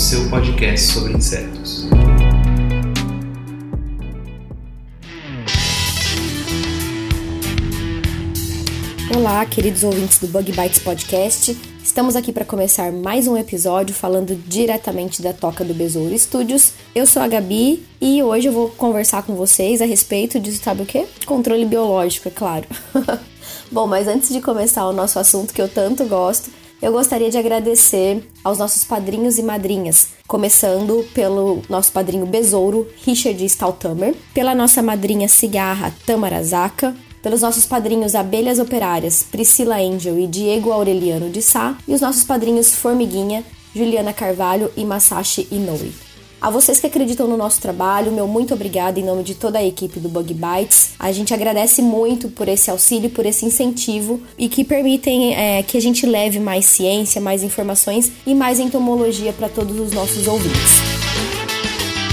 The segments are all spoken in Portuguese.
seu podcast sobre insetos. Olá, queridos ouvintes do Bug Bites Podcast. Estamos aqui para começar mais um episódio falando diretamente da Toca do Besouro Studios. Eu sou a Gabi e hoje eu vou conversar com vocês a respeito de, sabe o quê? Controle biológico, é claro. Bom, mas antes de começar o nosso assunto que eu tanto gosto, eu gostaria de agradecer aos nossos padrinhos e madrinhas, começando pelo nosso padrinho Besouro, Richard Staltamer, pela nossa madrinha Cigarra, Tamara Zaka, pelos nossos padrinhos Abelhas Operárias, Priscila Angel e Diego Aureliano de Sá, e os nossos padrinhos Formiguinha, Juliana Carvalho e Masashi Inoue. A vocês que acreditam no nosso trabalho, meu muito obrigada em nome de toda a equipe do Bug Bites. A gente agradece muito por esse auxílio, por esse incentivo e que permitem é, que a gente leve mais ciência, mais informações e mais entomologia para todos os nossos ouvintes.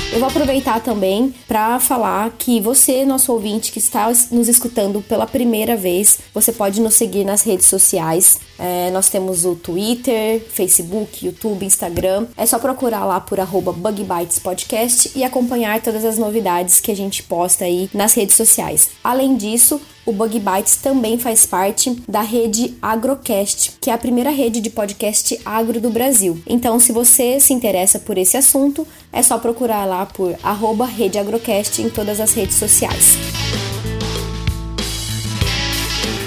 Eu vou aproveitar também para falar que você, nosso ouvinte que está nos escutando pela primeira vez, você pode nos seguir nas redes sociais. É, nós temos o Twitter, Facebook, YouTube, Instagram. É só procurar lá por arroba BugBitesPodcast e acompanhar todas as novidades que a gente posta aí nas redes sociais. Além disso, o Bug Bites também faz parte da rede Agrocast, que é a primeira rede de podcast agro do Brasil. Então, se você se interessa por esse assunto, é só procurar lá por arroba Rede Agrocast em todas as redes sociais.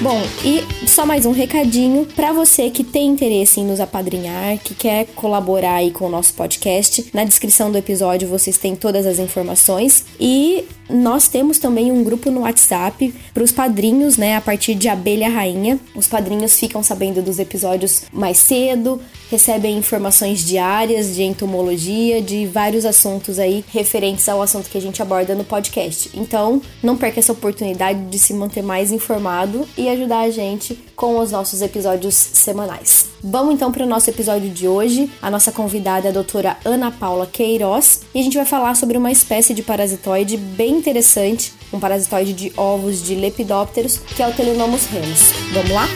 Bom, e só mais um recadinho para você que tem interesse em nos apadrinhar, que quer colaborar aí com o nosso podcast. Na descrição do episódio vocês têm todas as informações e nós temos também um grupo no WhatsApp para os padrinhos, né? A partir de Abelha Rainha. Os padrinhos ficam sabendo dos episódios mais cedo, recebem informações diárias de entomologia, de vários assuntos aí referentes ao assunto que a gente aborda no podcast. Então, não perca essa oportunidade de se manter mais informado e ajudar a gente com os nossos episódios semanais. Vamos então para o nosso episódio de hoje. A nossa convidada é a doutora Ana Paula Queiroz e a gente vai falar sobre uma espécie de parasitoide bem interessante, um parasitoide de ovos de lepidópteros, que é o Telenomus remus. Vamos lá?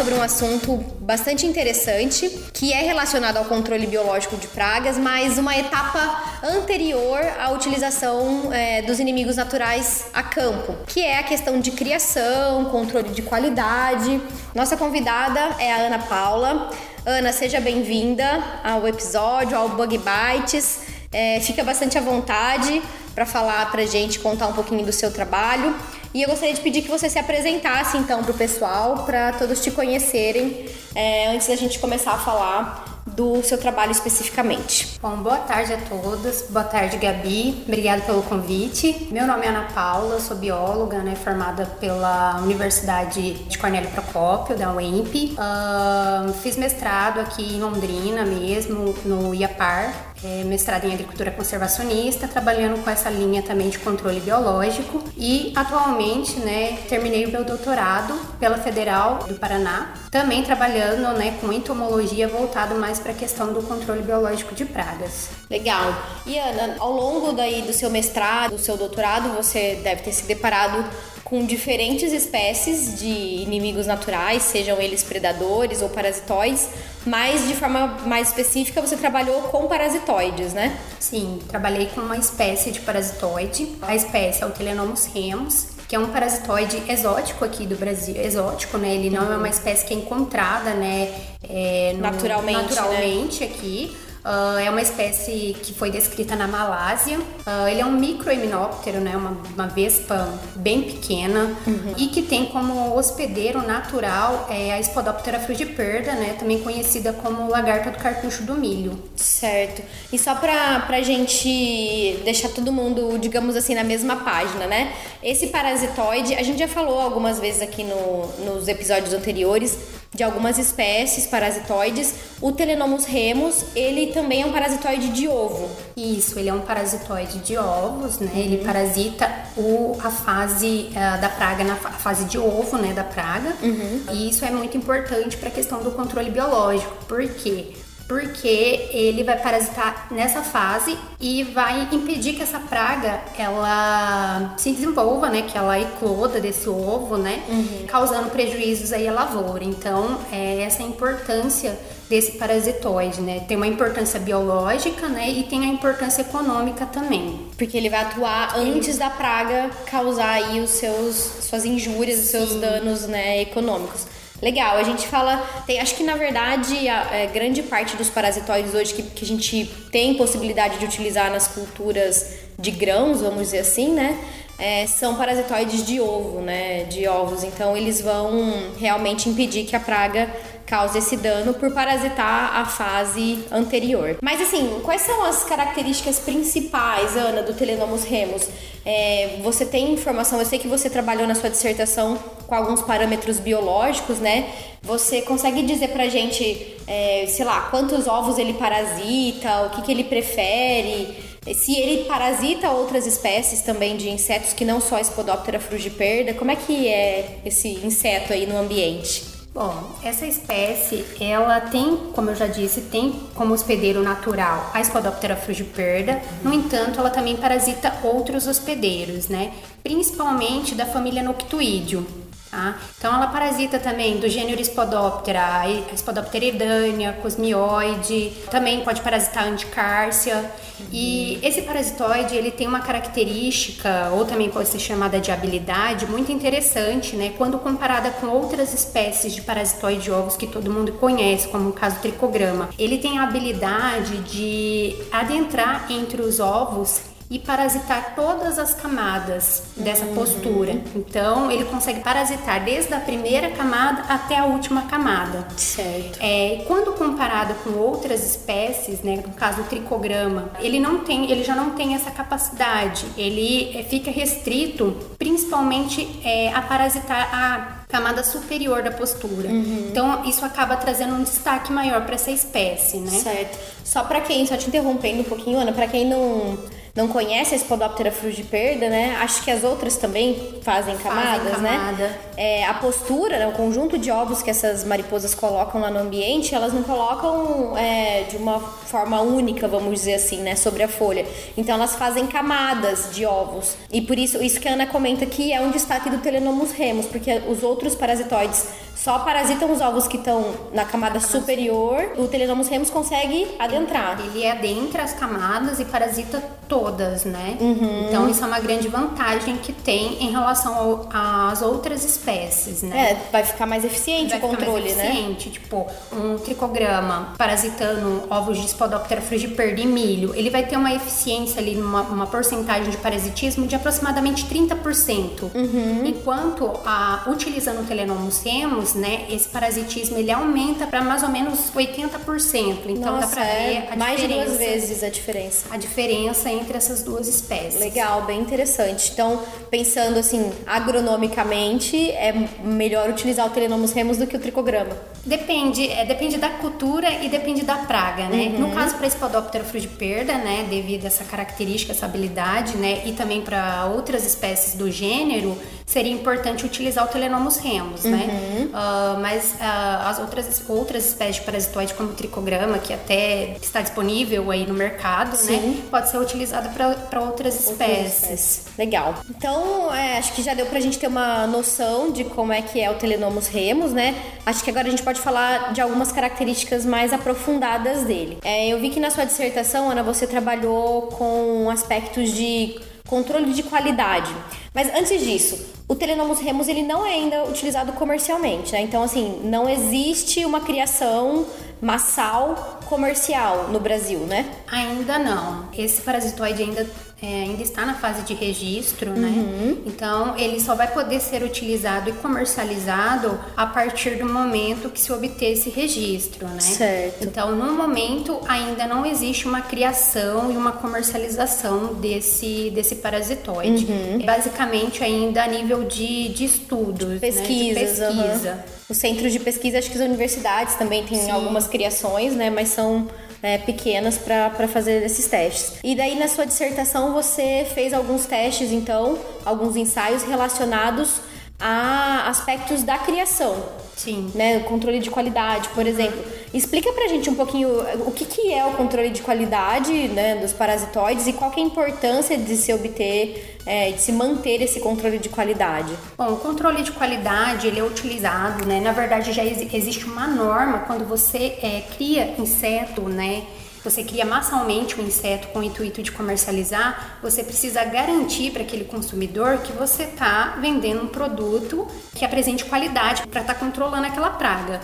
Sobre um assunto bastante interessante que é relacionado ao controle biológico de pragas, mas uma etapa anterior à utilização é, dos inimigos naturais a campo, que é a questão de criação, controle de qualidade. Nossa convidada é a Ana Paula. Ana, seja bem-vinda ao episódio, ao Bug Bites. É, fica bastante à vontade para falar pra gente, contar um pouquinho do seu trabalho. E eu gostaria de pedir que você se apresentasse então para o pessoal, para todos te conhecerem, é, antes da gente começar a falar do seu trabalho especificamente. Bom, boa tarde a todas. Boa tarde, Gabi. Obrigada pelo convite. Meu nome é Ana Paula, sou bióloga, né, formada pela Universidade de Cornélio Procópio, da UEMP. Uh, fiz mestrado aqui em Londrina mesmo, no IAPAR, é, mestrado em agricultura conservacionista, trabalhando com essa linha também de controle biológico e atualmente, né, terminei o meu doutorado pela Federal do Paraná, também trabalhando, né, com entomologia voltado mais para a questão do controle biológico de pragas. Legal. E Ana, ao longo daí do seu mestrado, do seu doutorado, você deve ter se deparado com diferentes espécies de inimigos naturais, sejam eles predadores ou parasitoides, mas de forma mais específica você trabalhou com parasitoides, né? Sim, trabalhei com uma espécie de parasitoide. A espécie é o Telenomus remus, que é um parasitoide exótico aqui do Brasil. Exótico, né? Ele não é uma espécie que é encontrada, né? é, no- Naturalmente, naturalmente aqui. Uh, é uma espécie que foi descrita na Malásia. Uh, ele é um microeminóptero, né? Uma, uma vespa bem pequena uhum. e que tem como hospedeiro natural é, a Spodoptera frugiperda, né? Também conhecida como lagarta do cartucho do milho. Certo. E só pra, pra gente deixar todo mundo, digamos assim, na mesma página, né? Esse parasitoide, a gente já falou algumas vezes aqui no, nos episódios anteriores de algumas espécies parasitoides. O Telenomus remus, ele também é um parasitoide de ovo. Isso, ele é um parasitoide de ovos, né? Uhum. Ele parasita o, a fase uh, da praga, na fase de ovo, né, da praga. Uhum. E isso é muito importante para a questão do controle biológico. Por quê? Porque ele vai parasitar nessa fase e vai impedir que essa praga ela se desenvolva, né, que ela ecloda desse ovo, né, uhum. causando prejuízos aí à lavoura. Então, é essa a importância desse parasitoide, né? Tem uma importância biológica, né, e tem a importância econômica também. Porque ele vai atuar antes da praga causar aí os seus suas injúrias, os seus danos, né, econômicos. Legal, a gente fala, tem, acho que na verdade a, a é, grande parte dos parasitoides hoje que, que a gente tem possibilidade de utilizar nas culturas de grãos, vamos dizer assim, né? É, são parasitoides de ovo, né? De ovos. Então eles vão realmente impedir que a praga causa esse dano por parasitar a fase anterior. Mas assim, quais são as características principais, Ana, do Telenomus remus? É, você tem informação, eu sei que você trabalhou na sua dissertação com alguns parâmetros biológicos, né? Você consegue dizer pra gente, é, sei lá, quantos ovos ele parasita, o que, que ele prefere? Se ele parasita outras espécies também de insetos que não só a Spodoptera frugiperda, como é que é esse inseto aí no ambiente? Bom, essa espécie, ela tem, como eu já disse, tem como hospedeiro natural a Spodoptera frugiperda. No entanto, ela também parasita outros hospedeiros, né? Principalmente da família Noctuídeo. Tá? Então ela parasita também do gênero Spodoptera, Spodoptera edânia, cosmioide, também pode parasitar a anticárcia. Uhum. E esse parasitoide, ele tem uma característica, ou também pode ser chamada de habilidade, muito interessante, né? Quando comparada com outras espécies de parasitoide de ovos que todo mundo conhece, como o caso tricograma. Ele tem a habilidade de adentrar entre os ovos e parasitar todas as camadas dessa uhum. postura. Então, ele consegue parasitar desde a primeira camada até a última camada. Certo. É, quando comparado com outras espécies, né, no caso do tricograma, ele não tem, ele já não tem essa capacidade. Ele é, fica restrito, principalmente é, a parasitar a camada superior da postura. Uhum. Então, isso acaba trazendo um destaque maior para essa espécie, né? Certo. Só para quem, só te interrompendo um pouquinho, Ana, para quem não não conhece a Spodoptera frugiperda, né? Acho que as outras também fazem camadas, fazem camada. né? É, a postura, né? o conjunto de ovos que essas mariposas colocam lá no ambiente, elas não colocam é, de uma forma única, vamos dizer assim, né? Sobre a folha. Então elas fazem camadas de ovos. E por isso, isso que a Ana comenta que é um destaque do Telenomus remus, porque os outros parasitoides só parasitam os ovos que estão na camada superior. O Telenomus remus consegue adentrar. Ele adentra as camadas e parasita todas, né? Uhum. Então isso é uma grande vantagem que tem em relação às outras espécies, né? É, vai ficar mais eficiente vai o controle, mais eficiente. né? Tipo, um tricograma parasitando ovos de Spodoptera frugiperda e milho, ele vai ter uma eficiência ali, uma, uma porcentagem de parasitismo de aproximadamente 30%. Uhum. Enquanto a, utilizando o Telenomus remus, né, esse parasitismo ele aumenta para mais ou menos 80%. Então Nossa, dá para é ver a mais diferença. de duas vezes a diferença. A diferença entre essas duas espécies. Legal, bem interessante. Então, pensando assim, agronomicamente, é melhor utilizar o Telenomus remus do que o tricograma. Depende, é, depende da cultura e depende da praga, né? Uhum. No caso para Spodoptera frugiperda, né, devido a essa característica, essa habilidade, né, e também para outras espécies do gênero, seria importante utilizar o Telenomus remus, né? uhum. né? Uh, mas uh, as outras, outras espécies de parasitoide, como o tricograma, que até está disponível aí no mercado, né? Sim. né? Pode ser utilizado para outras espécies. espécies. Legal. Então, é, acho que já deu para a gente ter uma noção de como é que é o Telenomus remus, né? Acho que agora a gente pode falar de algumas características mais aprofundadas dele. É, eu vi que na sua dissertação, Ana, você trabalhou com aspectos de controle de qualidade. Mas antes disso, o Telenomus remus ele não é ainda utilizado comercialmente, né? Então assim, não existe uma criação massal comercial no Brasil, né? Ainda não. Esse parasitoide ainda é, ainda está na fase de registro, né? Uhum. Então ele só vai poder ser utilizado e comercializado a partir do momento que se obter esse registro, né? Certo. Então no momento ainda não existe uma criação e uma comercialização desse desse parasitoide. Uhum. Basicamente ainda a nível de, de estudos, Pesquisas, né? De pesquisa. aham. O centro de pesquisa, acho que as universidades também têm Sim. algumas criações, né? Mas são né, pequenas para fazer esses testes. E daí na sua dissertação você fez alguns testes, então, alguns ensaios relacionados a aspectos da criação. Sim. Né, o controle de qualidade, por exemplo. Explica pra gente um pouquinho o que, que é o controle de qualidade né, dos parasitoides e qual é a importância de se obter, é, de se manter esse controle de qualidade. Bom, o controle de qualidade ele é utilizado, né? Na verdade já exi- existe uma norma quando você é, cria inseto, né? Você cria massalmente um inseto com o intuito de comercializar, você precisa garantir para aquele consumidor que você está vendendo um produto que apresente qualidade para estar controlando aquela praga.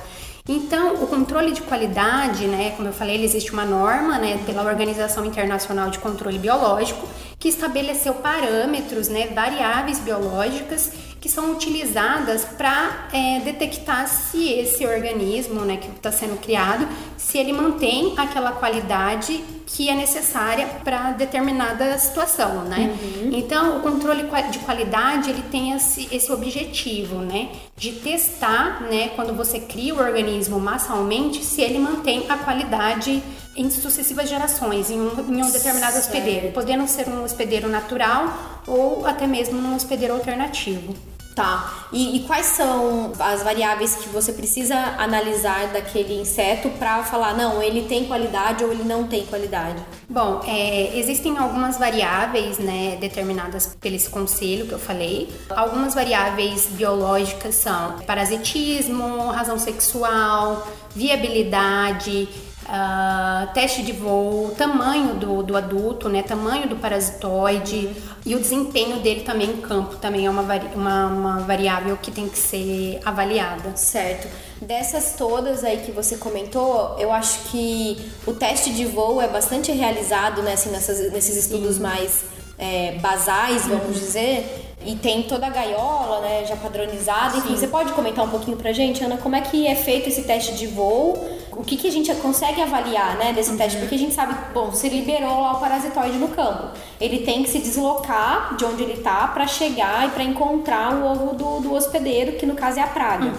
Então, o controle de qualidade, né, como eu falei, existe uma norma, né, pela Organização Internacional de Controle Biológico, que estabeleceu parâmetros, né, variáveis biológicas que são utilizadas para detectar se esse organismo, né, que está sendo criado, se ele mantém aquela qualidade que é necessária para determinada situação, né? Então, o controle de qualidade ele tem esse, esse objetivo, né, de testar, né, quando você cria o organismo massalmente, se ele mantém a qualidade em sucessivas gerações, em um, em um determinado Certo. hospedeiro, podendo ser um hospedeiro natural ou até mesmo um hospedeiro alternativo. Tá. E, e quais são as variáveis que você precisa analisar daquele inseto para falar, não, ele tem qualidade ou ele não tem qualidade? Bom, é, existem algumas variáveis né, determinadas pelo esse conselho que eu falei. Algumas variáveis biológicas são parasitismo, razão sexual, viabilidade, ah, teste de voo, tamanho do, do adulto, né, tamanho do parasitoide e o desempenho dele também em campo também é uma, vari- uma, uma variável que tem que ser avaliada. Certo. Dessas todas aí que você comentou, eu acho que o teste de voo é bastante realizado né, assim, nessas, nesses estudos mais é, basais, vamos dizer. E tem toda a gaiola, né, já padronizada. Enfim, você pode comentar um pouquinho pra gente, Ana, como é que é feito esse teste de voo? O que, que a gente consegue avaliar, né, desse teste? Porque a gente sabe, bom, se liberou lá o parasitoide no campo. Ele tem que se deslocar de onde ele tá pra chegar e pra encontrar o ovo do, do hospedeiro, que no caso é a praga.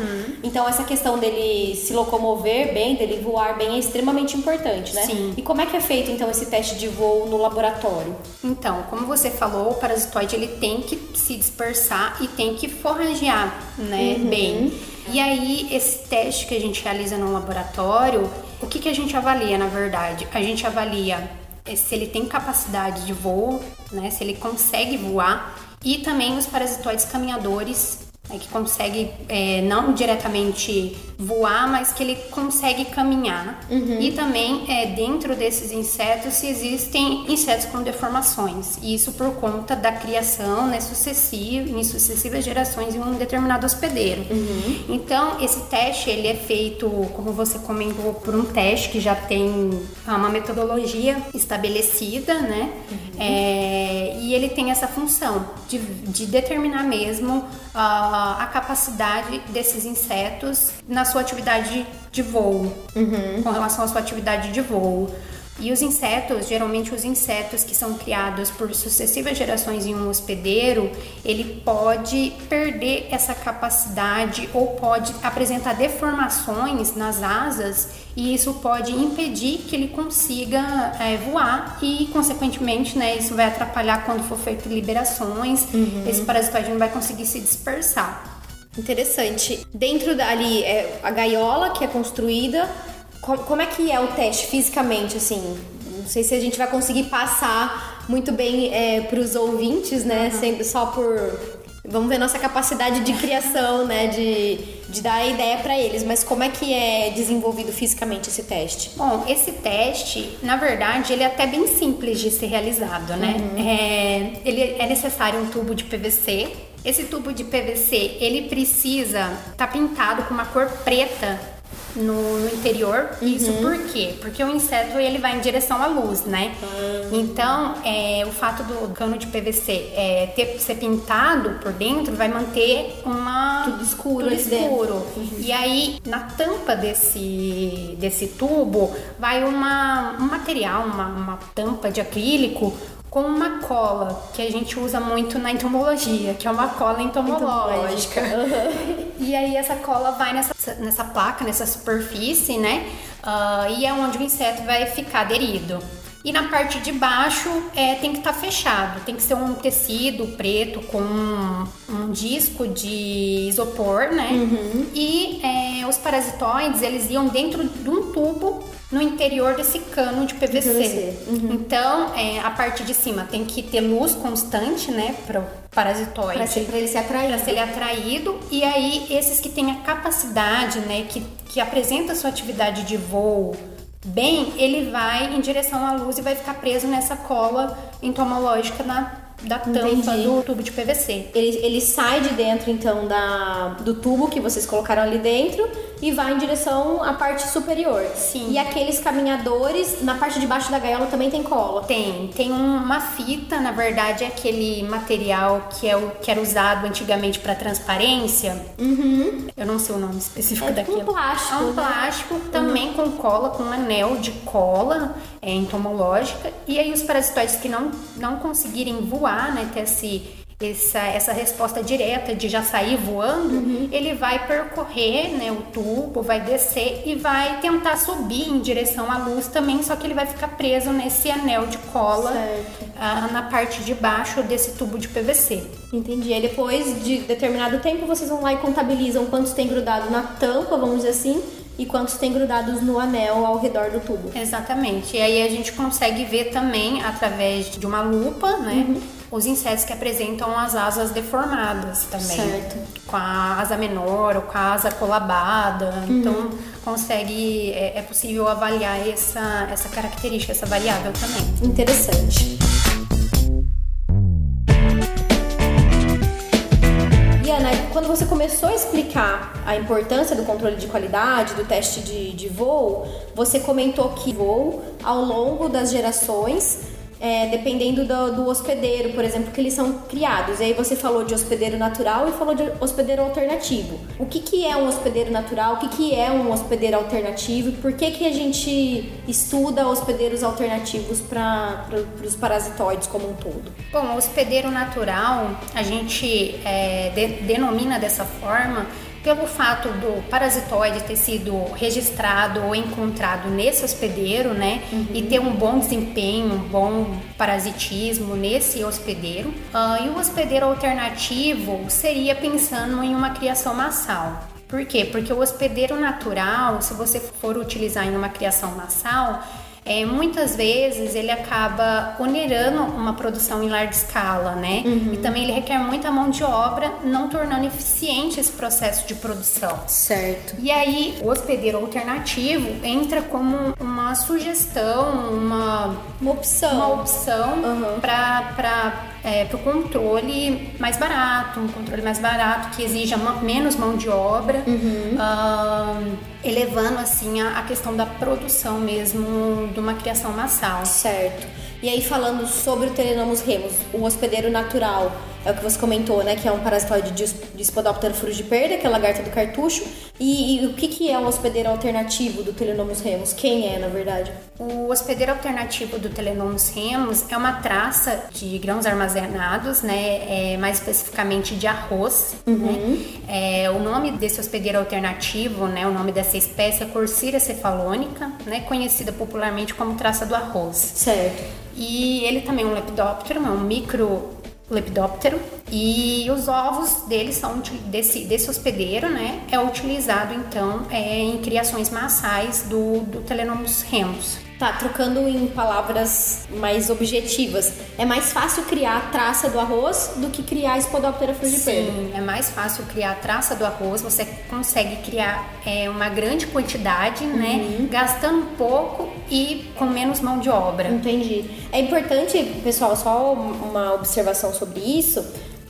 Então, essa questão dele se locomover bem, dele voar bem, é extremamente importante, né? Sim. E como é que é feito, então, esse teste de voo no laboratório? Então, como você falou, o parasitoide ele tem que se dispersar e tem que forragear, né, bem. E aí, esse teste que a gente realiza no laboratório, o que, que a gente avalia, na verdade? A gente avalia eh, se ele tem capacidade de voo, né, se ele consegue voar, e também os parasitoides caminhadores, né, que consegue eh, não diretamente voar, mas que ele consegue caminhar. E também é, dentro desses insetos se existem insetos com deformações. E isso por conta da criação né, sucessiva, em sucessivas gerações em um determinado hospedeiro. Então esse teste ele é feito, como você comentou, por um teste que já tem uma metodologia estabelecida, né? É, e ele tem essa função de, de determinar mesmo ah, a capacidade desses insetos na sua atividade de voo, com relação à sua atividade de voo. E os insetos, geralmente os insetos que são criados por sucessivas gerações em um hospedeiro, ele pode perder essa capacidade ou pode apresentar deformações nas asas e isso pode impedir que ele consiga é, voar e, consequentemente, né, isso vai atrapalhar quando for feito liberações, esse parasitoide não vai conseguir se dispersar. Interessante. Dentro dali é a gaiola que é construída. Co- Como é que é o teste fisicamente, assim? Não sei se a gente vai conseguir passar muito bem para os ouvintes, né? Sendo só por. Vamos ver nossa capacidade de criação, né? De, de dar a ideia para eles. Mas como é que é desenvolvido fisicamente esse teste? Bom, esse teste, na verdade, ele é até bem simples de ser realizado, né? É, ele é necessário um tubo de PVC. Esse tubo de PVC, ele precisa estar pintado com uma cor preta no, no interior. Isso por quê? Porque o inseto ele vai em direção à luz, né? Então, é, o fato do cano de PVC é, ter, ser pintado por dentro vai manter uma Tudo escuro tudo escuro. E aí, na tampa desse, desse tubo, vai uma, um material, uma, uma tampa de acrílico com uma cola que a gente usa muito na entomologia, que é uma cola entomológica. E aí essa cola vai nessa, nessa placa, nessa superfície, né? Ah, e é onde o inseto vai ficar aderido. E na parte de baixo é, tem que estar fechado, tem que ser um tecido preto com um, um disco de isopor, né? E é, os parasitoides eles iam dentro de um tubo no interior desse cano de PVC. PVC, Então é, a parte de cima tem que ter luz constante, né? Para o parasitoide Pra, ser, ele ser atraído. para ser ele atraído e aí esses que têm a capacidade, né, que, que apresenta sua atividade de voo bem, ele vai em direção à luz e vai ficar preso nessa cola entomológica na, da tampa Entendi. do tubo de PVC. Ele, ele sai de dentro, então, da, do tubo que vocês colocaram ali dentro e vai em direção à parte superior. Sim. E aqueles caminhadores, na parte de baixo da gaiola também tem cola. Tem, tem uma fita, na verdade é aquele material que, é o, que era usado antigamente para transparência. Eu não sei o nome específico É tipo um daquilo. plástico, É um né? plástico também com cola, com um anel de cola é, entomológica. E aí os parasitoides que não, não conseguirem voar, né, ter esse, essa, essa resposta direta de já sair voando, Uhum. ele vai percorrer né, o tubo, vai descer e vai tentar subir em direção à luz também, só que ele vai ficar preso nesse anel de cola Certo. ah, na parte de baixo desse tubo de PVC. Entendi. Aí depois de determinado tempo vocês vão lá e contabilizam quantos tem grudado na tampa, vamos dizer assim, e quantos tem grudados no anel ao redor do tubo. Exatamente. E aí a gente consegue ver também, através de uma lupa, né? Os insetos que apresentam as asas deformadas também. Certo. Com a asa menor ou com a asa colabada. Então, consegue... É, é possível avaliar essa, essa característica, essa variável também. Interessante. E Ana, quando você começou a explicar a importância do controle de qualidade, do teste de, de voo, você comentou que voo ao longo das gerações, é, dependendo do, do hospedeiro, por exemplo, que eles são criados. E aí você falou de hospedeiro natural e falou de hospedeiro alternativo. O que, que é um hospedeiro natural? O que, que é um hospedeiro alternativo? Por que, que a gente estuda hospedeiros alternativos para os parasitoides como um todo? Bom, hospedeiro natural, a gente é, de- denomina dessa forma pelo fato do parasitoide ter sido registrado ou encontrado nesse hospedeiro, né? E ter um bom desempenho, um bom parasitismo nesse hospedeiro. Ah, e o hospedeiro alternativo seria pensando em uma criação massal. Por quê? Porque o hospedeiro natural, se você for utilizar em uma criação massal, é, muitas vezes ele acaba onerando uma produção em larga escala, né? E também ele requer muita mão de obra, não tornando eficiente esse processo de produção. Certo. E aí, o hospedeiro alternativo entra como uma sugestão, uma, Uma opção. uma opção Uhum. para o controle mais barato, um controle mais barato que exija menos mão de obra, Uhum. elevando assim a, a questão da produção mesmo de uma criação massal. Certo. E aí falando sobre o Telenomus remus, o hospedeiro natural, é o que você comentou, né? Que é um parasitoide de, de Spodoptera frugiperda, que é a lagarta do cartucho. E, e o que, que é um hospedeiro alternativo do Telenomus remus? Quem é, na verdade? O hospedeiro alternativo do Telenomus remus é uma traça de grãos armazenados, né, é, mais especificamente de arroz. Né? É, o nome desse hospedeiro alternativo, né, o nome dessa espécie é Corsira cefalônica, né, conhecida popularmente como traça do arroz. Certo. E ele também é um lepidóptero, é um micro lepidóptero e os ovos dele são desse, desse hospedeiro, né? É utilizado então é, em criações massais do, do Telenomus remus. Tá, trocando em palavras mais objetivas, é mais fácil criar a traça do arroz do que criar a Spodoptera frugiperda. Sim, é mais fácil criar a traça do arroz, você consegue criar é, uma grande quantidade, né? Gastando pouco e com menos mão de obra. Entendi. É importante, pessoal, só uma observação sobre isso.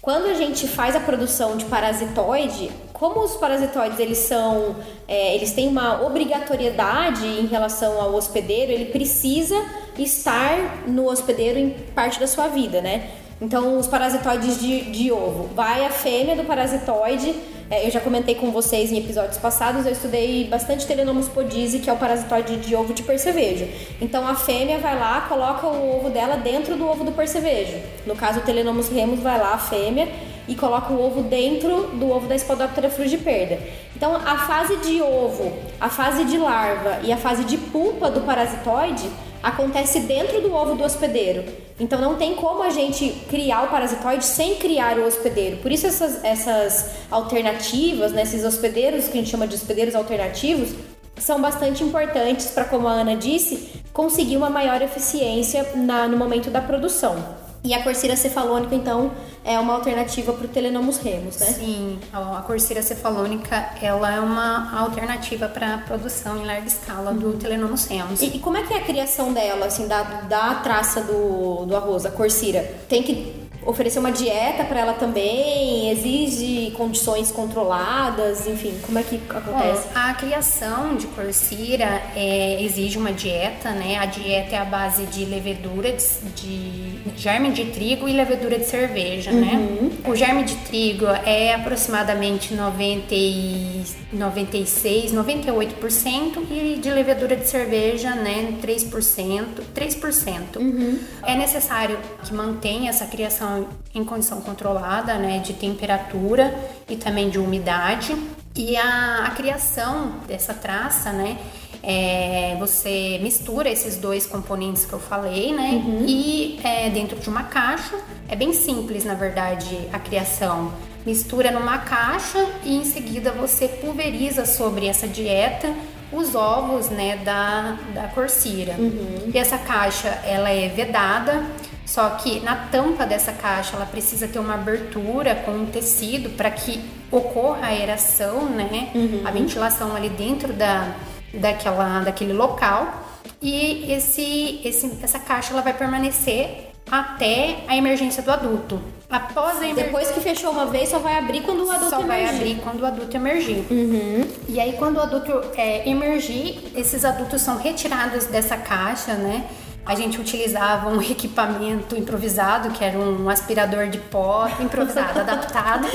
Quando a gente faz a produção de parasitoide, como os parasitoides eles são, é, eles têm uma obrigatoriedade em relação ao hospedeiro, ele precisa estar no hospedeiro em parte da sua vida, né? Então, os parasitoides de, de ovo, vai a fêmea do parasitoide é, eu já comentei com vocês em episódios passados, eu estudei bastante Telenomus podise, que é o parasitoide de ovo de percevejo. Então a fêmea vai lá, coloca o ovo dela dentro do ovo do percevejo. No caso, o Telenomus remus vai lá, a fêmea, e coloca o ovo dentro do ovo da Spodoptera frugiperda. Então, a fase de ovo, a fase de larva e a fase de pupa do parasitoide acontece dentro do ovo do hospedeiro. Então não tem como a gente criar o parasitoide sem criar o hospedeiro. Por isso essas, essas alternativas, né, esses hospedeiros que a gente chama de hospedeiros alternativos, são bastante importantes para, como a Ana disse, conseguir uma maior eficiência na, no momento da produção. E a Corsira cefalônica, então, é uma alternativa para o Telenomus remus, né? Sim, a Corsira cefalônica, ela é uma alternativa para a produção em larga escala do uhum. Telenomus remus. E, e, como é que é a criação dela, assim, da, da traça do, do arroz, a Corsira? Tem que oferecer uma dieta para ela também? Exige condições controladas? Enfim, como é que acontece? Bom, a criação de corsira é, exige uma dieta, né? A dieta é a base de levedura de, de germe de trigo e levedura de cerveja, né? uhum. né? O germe de trigo é aproximadamente 90 e 96, 98% e de levedura de cerveja, né, 3%, 3%. Uhum. É necessário que mantenha essa criação em condição controlada, né, de temperatura e também de umidade. E a, a criação dessa traça, né, é, você mistura esses dois componentes que eu falei, né? Uhum. E é, dentro de uma caixa, é bem simples, na verdade, a criação mistura numa caixa e em seguida você pulveriza sobre essa dieta os ovos né, da, da corsira. Uhum. E essa caixa ela é vedada, só que na tampa dessa caixa ela precisa ter uma abertura com um tecido para que ocorra a aeração, né, uhum. a ventilação ali dentro da, daquela, daquele local. E esse, esse, essa caixa ela vai permanecer até a emergência do adulto. Após a emer... Depois que fechou uma vez, só vai abrir quando o adulto só emergir. vai abrir quando o adulto emergir. Uhum. E aí, quando o adulto é, emergir, esses adultos são retirados dessa caixa, né? A gente utilizava um equipamento improvisado, que era um aspirador de pó improvisado, adaptado.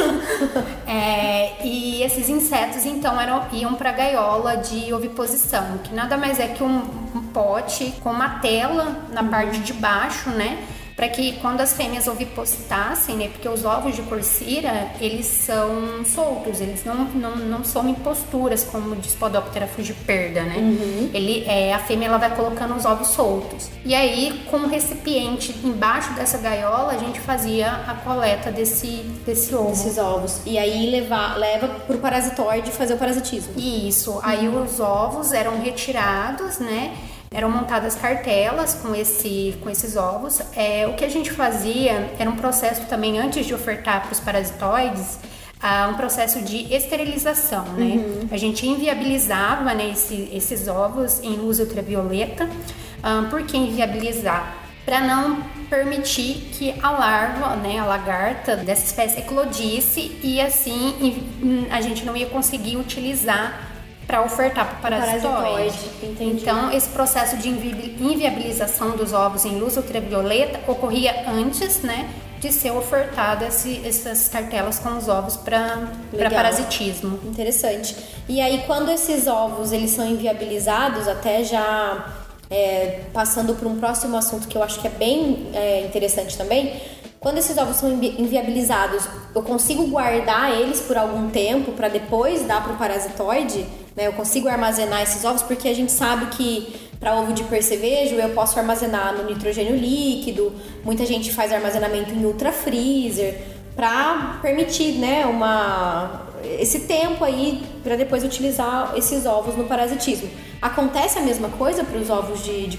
É, e esses insetos, então, eram, iam para a gaiola de oviposição, que nada mais é que um, um pote com uma tela na uhum. parte de baixo, né? Para que quando as fêmeas ovipositassem, né, porque os ovos de corsira, eles são soltos, eles não, não, não são em posturas como de Spodoptera frugiperda, né? Uhum. Ele, é, a fêmea ela vai colocando os ovos soltos. E aí, com o recipiente embaixo dessa gaiola, a gente fazia a coleta desse, desse ovo. Desses ovos. E aí levar, leva pro parasitoide fazer o parasitismo. Isso. Aí os ovos eram retirados, né? Eram montadas cartelas com, esse, com esses ovos. É, o que a gente fazia era um processo também, antes de ofertar para os parasitoides, uh, um processo de esterilização, né? Uhum. A gente inviabilizava né, esse, esses ovos em luz ultravioleta. Um, por que inviabilizar? Para não permitir que a larva, né, a lagarta dessa espécie eclodisse e assim a gente não ia conseguir utilizar para ofertar para o parasitoide. Então, esse processo de inviabilização dos ovos em luz ultravioleta ocorria antes, né, de ser ofertada esse, essas cartelas com os ovos para parasitismo. Interessante. E aí, quando esses ovos eles são inviabilizados, até já é, passando para um próximo assunto que eu acho que é bem é, interessante também, quando esses ovos são inviabilizados, eu consigo guardar eles por algum tempo para depois dar para o parasitoide? Né? Eu consigo armazenar esses ovos porque a gente sabe que para ovo de percevejo eu posso armazenar no nitrogênio líquido. Muita gente faz armazenamento em ultra freezer para permitir, né, uma esse tempo aí para depois utilizar esses ovos no parasitismo. Acontece a mesma coisa para os ovos de, de?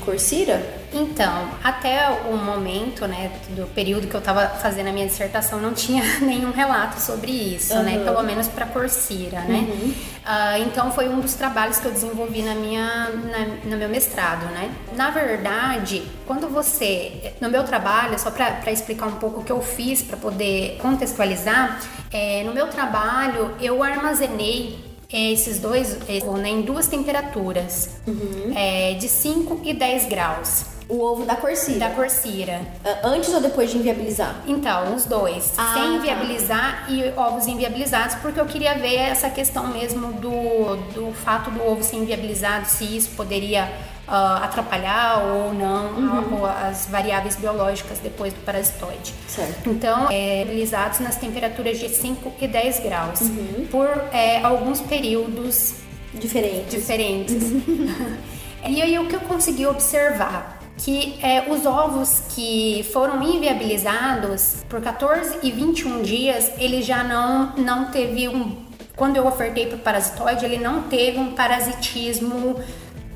Então, até o momento, né, do período que eu estava fazendo a minha dissertação, não tinha nenhum relato sobre isso, uhum. né, pelo menos para Corsira, né. Uhum. Uh, então, foi um dos trabalhos que eu desenvolvi na minha, na, no meu mestrado, né. Na verdade, quando você, no meu trabalho, só para explicar um pouco o que eu fiz para poder contextualizar, é, no meu trabalho eu armazenei esses dois né, em duas temperaturas, uhum. é, de 5 e 10 graus. O ovo da corsira. Da corsira. Antes ou depois de inviabilizar? Então, os dois. Ah, sem tá. inviabilizar e ovos inviabilizados, porque eu queria ver essa questão mesmo do, do fato do ovo ser inviabilizado, se isso poderia uh, atrapalhar ou não uhum. as variáveis biológicas depois do parasitoide. Certo. Então, é, realizados nas temperaturas de 5 e 10 graus, uhum. por é, alguns períodos diferentes. diferentes. Uhum. e aí, o que eu consegui observar? que é, os ovos que foram inviabilizados por 14 e 21 dias, ele já não, não teve um. Quando eu ofertei para o parasitoide, ele não teve um parasitismo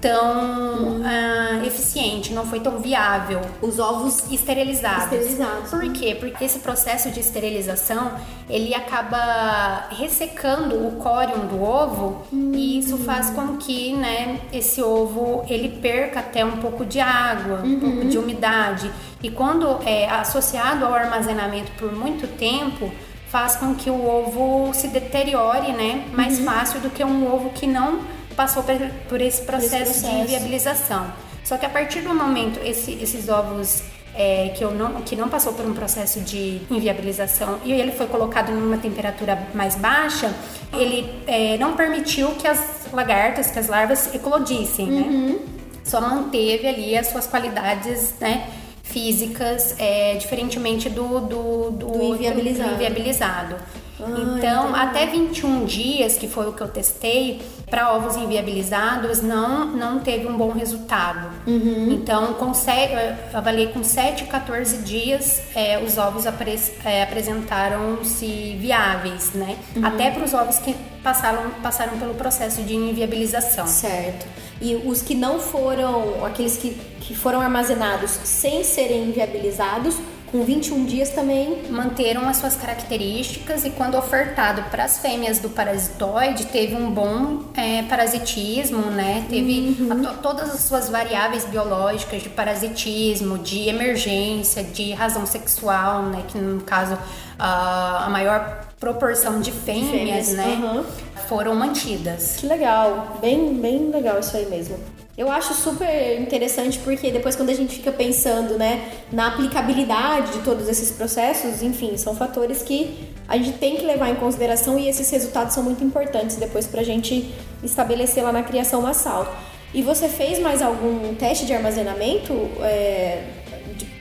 tão uh, eficiente, não foi tão viável. Os ovos esterilizados. esterilizados. Por quê? Porque esse processo de esterilização ele acaba ressecando o córium do ovo hum. e isso faz com que, né, esse ovo ele perca até um pouco de água, uhum. um pouco de umidade. E quando é associado ao armazenamento por muito tempo, faz com que o ovo se deteriore, né, mais uhum. fácil do que um ovo que não passou por, esse processo, esse processo, de viabilização. Só que a partir do momento esse, esses ovos é, que, eu não, que não passou por um processo de inviabilização e ele foi colocado em uma temperatura mais baixa, ele é, não permitiu que as lagartas, que as larvas eclodissem, né? uhum. né? Só manteve ali as suas qualidades, né? físicas, é, diferentemente do, do, do, do inviabilizado. Do inviabilizado. Ah, então, até 21 dias, que foi o que eu testei, para ovos inviabilizados, não, não teve um bom resultado. Uhum. Então, consegue, avaliei com 7 a 14 dias, é, os ovos é, apresentaram-se viáveis, né? Uhum. Até para os ovos que passaram, passaram pelo processo de inviabilização. Certo. E os que não foram, aqueles que, que foram armazenados sem serem inviabilizados, com 21 dias também manteram as suas características e quando ofertado para as fêmeas do parasitoide teve um bom é, parasitismo, né? Teve uhum. a, todas as suas variáveis biológicas de parasitismo, de emergência, de razão sexual, né? Que no caso a, a maior proporção de fêmeas, de fêmeas né? Uhum. Foram mantidas. Que legal, bem, bem legal isso aí mesmo. Eu acho super interessante porque depois quando a gente fica pensando, né, na aplicabilidade de todos esses processos, enfim, são fatores que a gente tem que levar em consideração e esses resultados são muito importantes depois para a gente estabelecer lá na criação massal. E você fez mais algum teste de armazenamento é,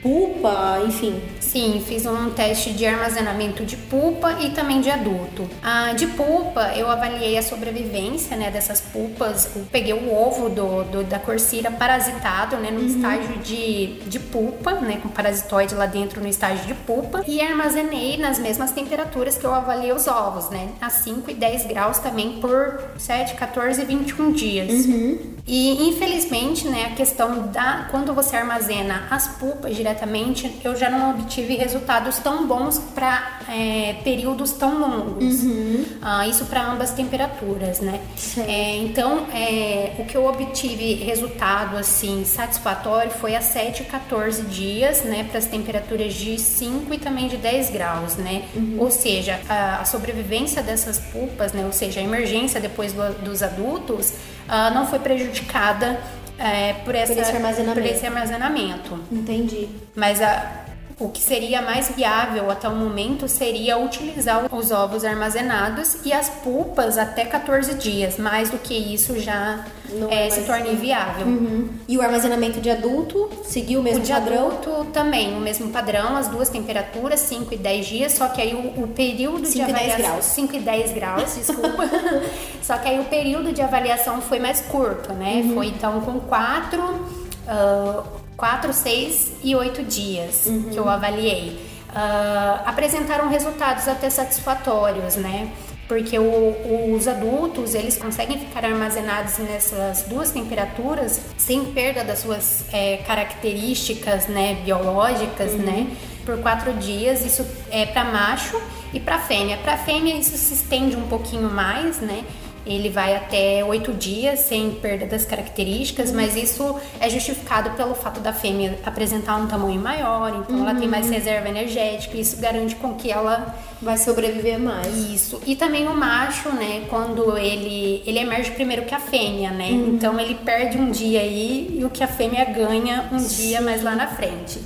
pulpa, enfim? Sim, fiz um teste de armazenamento de pulpa e também de adulto. A de pulpa, eu avaliei a sobrevivência né, dessas pulpas. Eu peguei o ovo do, do da corsira parasitado né, no uhum. estágio de, de pulpa, né, com parasitoide lá dentro no estágio de pulpa, e armazenei nas mesmas temperaturas que eu avaliei os ovos, né, a 5 e 10 graus também por 7, 14 e 21 dias. Uhum. E infelizmente, né, a questão da quando você armazena as pulpas diretamente, eu já não obtive tive resultados tão bons para é, períodos tão longos. Uhum. Ah, isso para ambas temperaturas, né? É, então, é, o que eu obtive resultado assim satisfatório foi a 7 e 14 dias, né, para as temperaturas de 5 e também de 10 graus, né? Uhum. Ou seja, a, a, sobrevivência dessas pulpas, né, ou seja, a emergência depois do, dos adultos, uh, não foi prejudicada é, por, essa, por, esse por esse armazenamento. Entendi. Mas a, o que seria mais viável até o momento seria utilizar os ovos armazenados e as pulpas até 14 dias. Mais do que isso já é, é se torna inviável. Uhum. E o armazenamento de adulto seguiu o mesmo o de padrão? adulto também, o mesmo padrão, as duas temperaturas, 5 e 10 dias, só que aí o, o período de avaliação... 5 e 10 graus. 5 e 10 graus, desculpa. só que aí o período de avaliação foi mais curto, né? Uhum. Foi então com 4... Uh, 4, 6 e 8 dias uhum. que eu avaliei. Uh, apresentaram resultados até satisfatórios, né? porque o, os adultos eles conseguem ficar armazenados nessas duas temperaturas sem perda das suas é, características né, biológicas, uhum. né, por quatro dias. Isso é para macho e para fêmea. Para fêmea isso se estende um pouquinho mais, né? Ele vai até oito dias sem perda das características, mas isso é justificado pelo fato da fêmea apresentar um tamanho maior, então uhum. ela tem mais uhum. reserva energética, e isso garante com que ela vai sobreviver mais. Isso. E também o macho, né, quando ele ele emerge primeiro que a fêmea, né? Uhum. Então ele perde um dia aí e o que a fêmea ganha um dia mais lá na frente.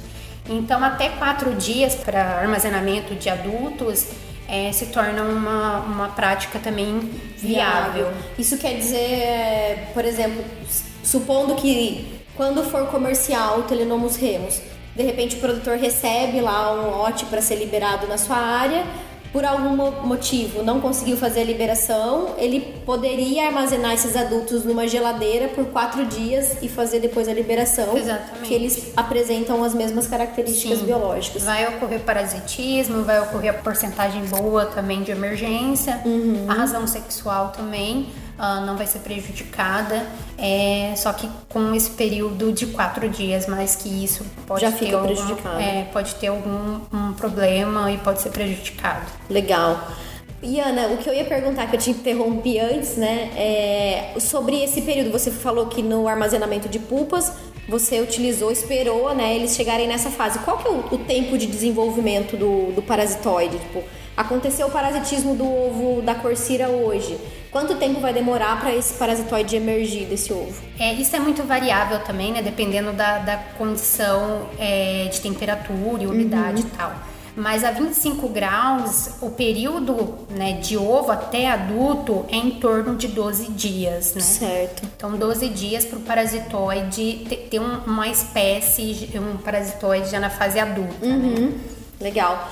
Então até quatro dias para armazenamento de adultos é, se torna uma, uma prática também viável. Isso quer dizer, por exemplo, supondo que quando for comercial o Telenomus Remus, de repente o produtor recebe lá um lote para ser liberado na sua área por algum motivo não conseguiu fazer a liberação, ele poderia armazenar esses adultos numa geladeira por quatro dias e fazer depois a liberação. Exatamente. Que eles apresentam as mesmas características Sim. biológicas. Vai ocorrer parasitismo, vai ocorrer a porcentagem boa também de emergência, uhum. a razão sexual também uh, não vai ser prejudicada, é, só que com esse período de quatro dias, mais que isso pode Já ter algum. É, pode ter algum um problema e pode ser prejudicado. Legal. E Ana, o que eu ia perguntar, que eu te interrompi antes, né, é sobre esse período. Você falou que no armazenamento de pulpas você utilizou, esperou, né, eles chegarem nessa fase. Qual que é o, o tempo de desenvolvimento do, do parasitoide? Tipo, aconteceu o parasitismo do ovo da corsira hoje. Quanto tempo vai demorar para esse parasitoide emergir desse ovo? É, isso é muito variável também, né? Dependendo da, da condição é, de temperatura e umidade uhum. e tal. Mas a 25 graus, o período né, de ovo até adulto é em torno de 12 dias, né? Certo. Então, 12 dias para o parasitoide ter, ter um, uma espécie, um parasitoide já na fase adulta. Né? Uhum. Né? Legal.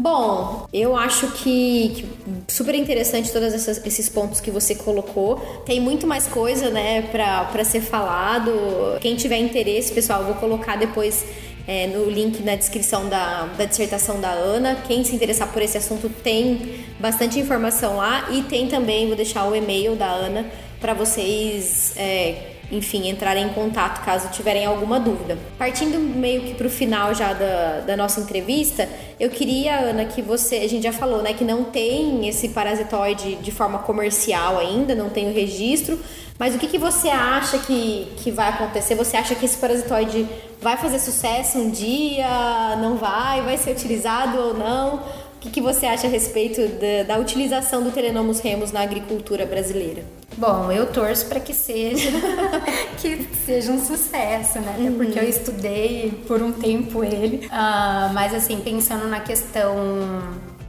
Bom, eu acho que, que super interessante todos esses pontos que você colocou. Tem muito mais coisa, né, para ser falado. Quem tiver interesse, pessoal, eu vou colocar depois é, no link na descrição da, da dissertação da Ana. Quem se interessar por esse assunto tem bastante informação lá e tem também, vou deixar o e-mail da Ana para vocês é, enfim, entrarem em contato caso tiverem alguma dúvida. Partindo meio que para o final já da, da nossa entrevista, eu queria, Ana, que você, a gente já falou, né, que não tem esse parasitoide de forma comercial ainda, não tem o registro, mas o que, que você acha que, que vai acontecer? Você acha que esse parasitoide vai fazer sucesso um dia? Não vai? Vai ser utilizado ou não? O que, que você acha a respeito da, da utilização do Telenomus remus na agricultura brasileira? Bom, eu torço para que seja que seja um sucesso, né? Até uhum. porque eu estudei por um tempo ele. Uh, mas assim, pensando na questão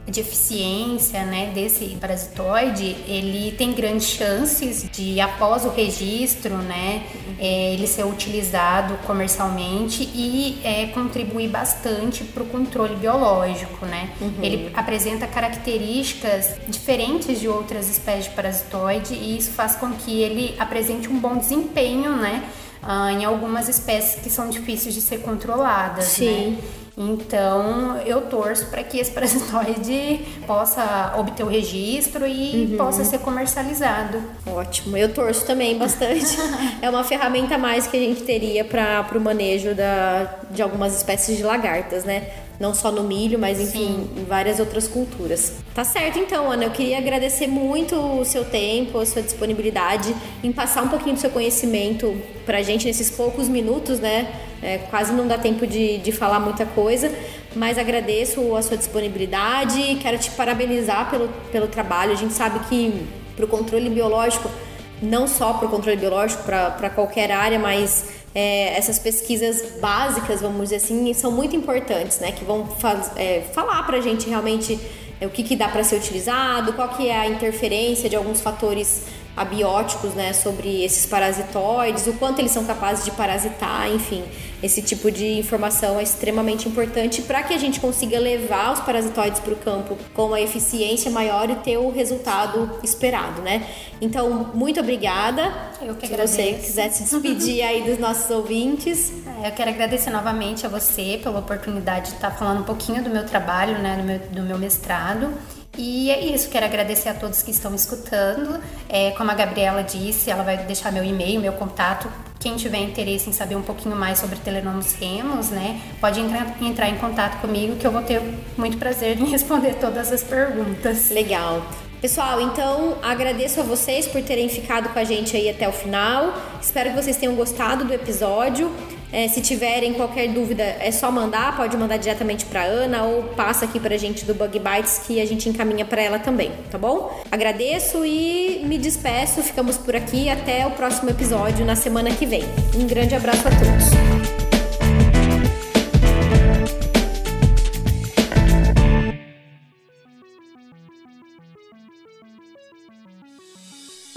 de eficiência né, desse parasitoide, ele tem grandes chances de, após o registro, né, é, ele ser utilizado comercialmente e é, contribuir bastante para o controle biológico. Né? Uhum. Ele apresenta características diferentes de outras espécies de parasitoide e isso faz com que ele apresente um bom desempenho né, ah, em algumas espécies que são difíceis de ser controladas. Sim. Né? Então, eu torço para que esse parasitoide possa obter o registro e uhum. possa ser comercializado. Ótimo, eu torço também bastante. é uma ferramenta a mais que a gente teria para o manejo da, de algumas espécies de lagartas, né? não só no milho, mas enfim, Sim. em várias outras culturas. Tá certo então, Ana, eu queria agradecer muito o seu tempo, a sua disponibilidade em passar um pouquinho do seu conhecimento pra gente nesses poucos minutos, né? É, quase não dá tempo de, de falar muita coisa, mas agradeço a sua disponibilidade, quero te parabenizar pelo, pelo trabalho. A gente sabe que para o controle biológico, não só para o controle biológico, para qualquer área, mas é, essas pesquisas básicas, vamos dizer assim, são muito importantes, né? Que vão faz, é, falar para a gente realmente é, o que, que dá para ser utilizado, qual que é a interferência de alguns fatores abióticos, né, sobre esses parasitoides, o quanto eles são capazes de parasitar, enfim, esse tipo de informação é extremamente importante para que a gente consiga levar os parasitoides para o campo com uma eficiência maior e ter o resultado esperado, né? Então, muito obrigada. Eu que Se você quiser se despedir aí dos nossos ouvintes. É, eu quero agradecer novamente a você pela oportunidade de estar falando um pouquinho do meu trabalho, né, do meu, do meu mestrado E é isso, quero agradecer a todos que estão escutando. É, como a Gabriela disse, ela vai deixar meu e-mail, meu contato. Quem tiver interesse em saber um pouquinho mais sobre telenomos remos, né, pode entrar, entrar em contato comigo que eu vou ter muito prazer em responder todas as perguntas. Legal. Pessoal, então agradeço a vocês por terem ficado com a gente aí até o final. Espero que vocês tenham gostado do episódio. É, se tiverem qualquer dúvida, é só mandar, pode mandar diretamente para Ana ou passa aqui pra gente do Bug Bites que a gente encaminha para ela também, tá bom? Agradeço e me despeço, ficamos por aqui até o próximo episódio na semana que vem. Um grande abraço a todos.